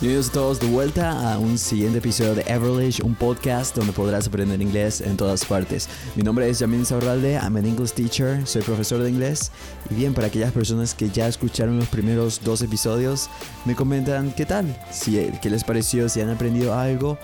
Bienvenidos a todos de vuelta a un siguiente episodio de Everlish, un podcast donde podrás aprender inglés en todas partes. Mi nombre es Yamin Saurralde, I'm an English teacher, soy profesor de inglés. Y bien, para aquellas personas que ya escucharon los primeros dos episodios, me comentan qué tal, si, qué les pareció, si han aprendido algo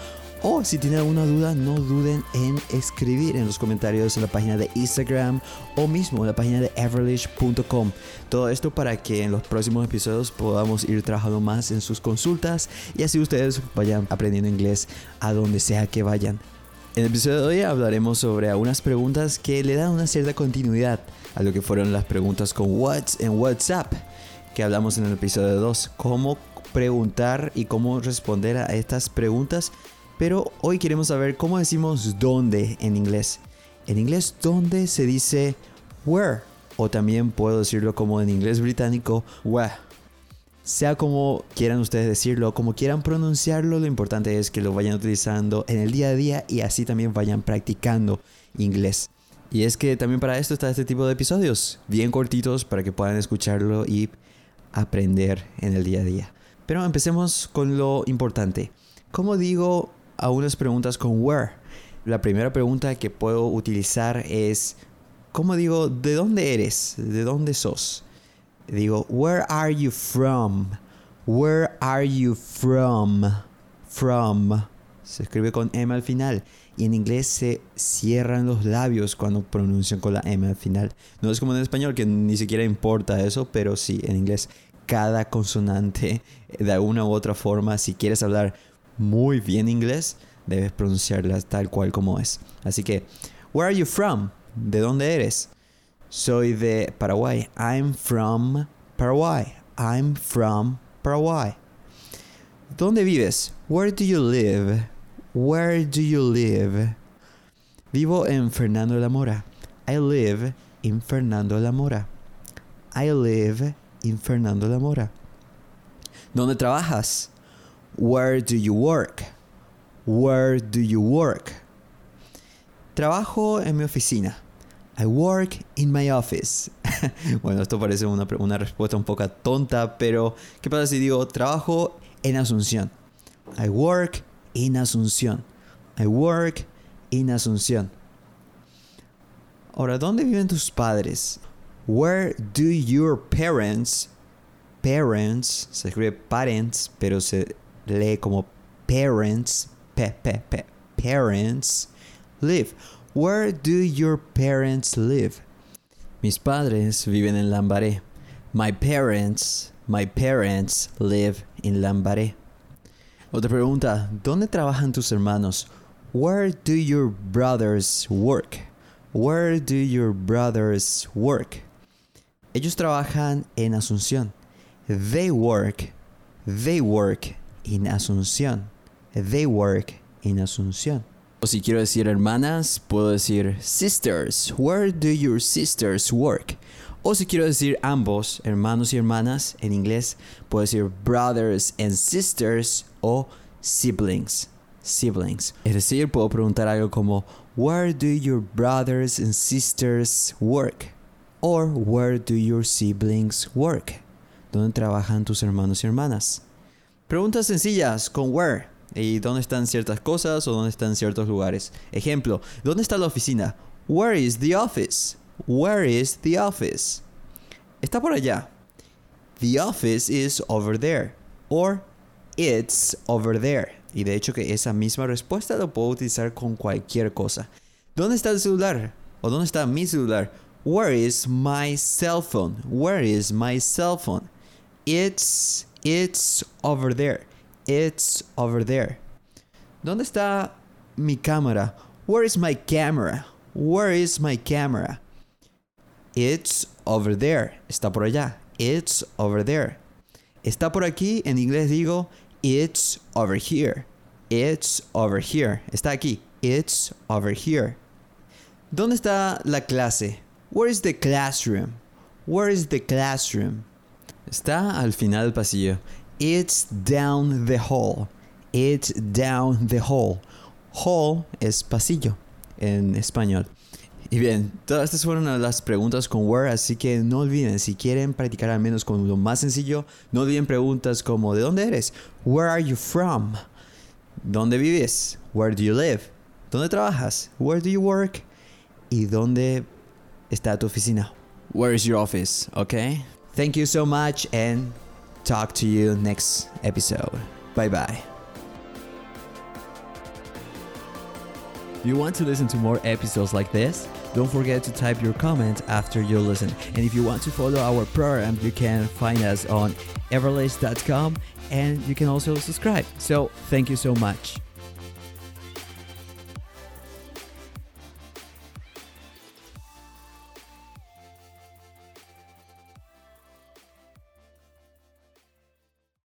o si tienen alguna duda, no duden en escribir en los comentarios en la página de Instagram o mismo en la página de everlish.com. Todo esto para que en los próximos episodios podamos ir trabajando más en sus consultas y así ustedes vayan aprendiendo inglés a donde sea que vayan. En el episodio de hoy hablaremos sobre algunas preguntas que le dan una cierta continuidad a lo que fueron las preguntas con What's en WhatsApp que hablamos en el episodio 2. Cómo preguntar y cómo responder a estas preguntas pero hoy queremos saber cómo decimos dónde en inglés. En inglés, dónde se dice where. O también puedo decirlo como en inglés británico, where. Sea como quieran ustedes decirlo, como quieran pronunciarlo, lo importante es que lo vayan utilizando en el día a día y así también vayan practicando inglés. Y es que también para esto está este tipo de episodios, bien cortitos para que puedan escucharlo y aprender en el día a día. Pero empecemos con lo importante. ¿Cómo digo a unas preguntas con where. La primera pregunta que puedo utilizar es, ¿cómo digo, ¿de dónde eres? ¿De dónde sos? Digo, where are you from? Where are you from? From. Se escribe con M al final. Y en inglés se cierran los labios cuando pronuncian con la M al final. No es como en español que ni siquiera importa eso, pero sí, en inglés cada consonante de alguna u otra forma, si quieres hablar muy bien inglés, debes pronunciarlas tal cual como es. Así que, where are you from? ¿De dónde eres? Soy de Paraguay. I'm from Paraguay. I'm from Paraguay. ¿Dónde vives? Where do you live? Where do you live? Vivo en Fernando de la Mora. I live in Fernando de la Mora. I live in Fernando de la Mora. ¿Dónde trabajas? Where do you work? Where do you work? Trabajo en mi oficina. I work in my office. bueno, esto parece una, una, respuesta un poco tonta, pero ¿qué pasa si digo trabajo en Asunción? I work in Asunción. I work in Asunción. Ahora, ¿dónde viven tus padres? Where do your parents, parents, se escribe parents, pero se lee como parents, parents live. Where do your parents live? Mis padres viven en Lambaré. My parents, my parents live in Lambaré. Otra pregunta, ¿dónde trabajan tus hermanos? Where do your brothers work? Where do your brothers work? Ellos trabajan en Asunción. They work, they work in Asunción. They work in Asunción. O si quiero decir hermanas, puedo decir sisters. Where do your sisters work? O si quiero decir ambos, hermanos y hermanas, en inglés puedo decir brothers and sisters o siblings. Siblings. Es decir, puedo preguntar algo como Where do your brothers and sisters work? Or where do your siblings work? ¿Dónde trabajan tus hermanos y hermanas? Preguntas sencillas con where y dónde están ciertas cosas o dónde están ciertos lugares. Ejemplo, ¿dónde está la oficina? Where is the office? Where is the office? Está por allá. The office is over there. Or it's over there. Y de hecho que esa misma respuesta lo puedo utilizar con cualquier cosa. ¿Dónde está el celular? ¿O dónde está mi celular? Where is my cell phone? Where is my cell phone? It's It's over there. It's over there. ¿Dónde está mi cámara? Where is my camera? Where is my camera? It's over there. Está por allá. It's over there. Está por aquí. En inglés digo It's over here. It's over here. Está aquí. It's over here. ¿Dónde está la clase? Where is the classroom? Where is the classroom? Está al final del pasillo. It's down the hall. It's down the hall. Hall es pasillo en español. Y bien, todas estas fueron las preguntas con where, así que no olviden, si quieren practicar al menos con lo más sencillo, no olviden preguntas como ¿de dónde eres? Where are you from? ¿Dónde vives? Where do you live? ¿Dónde trabajas? Where do you work? ¿Y dónde está tu oficina? Where is your office? Okay? Thank you so much and talk to you next episode. Bye bye. You want to listen to more episodes like this? Don't forget to type your comment after you listen. And if you want to follow our program, you can find us on everlist.com and you can also subscribe. So, thank you so much.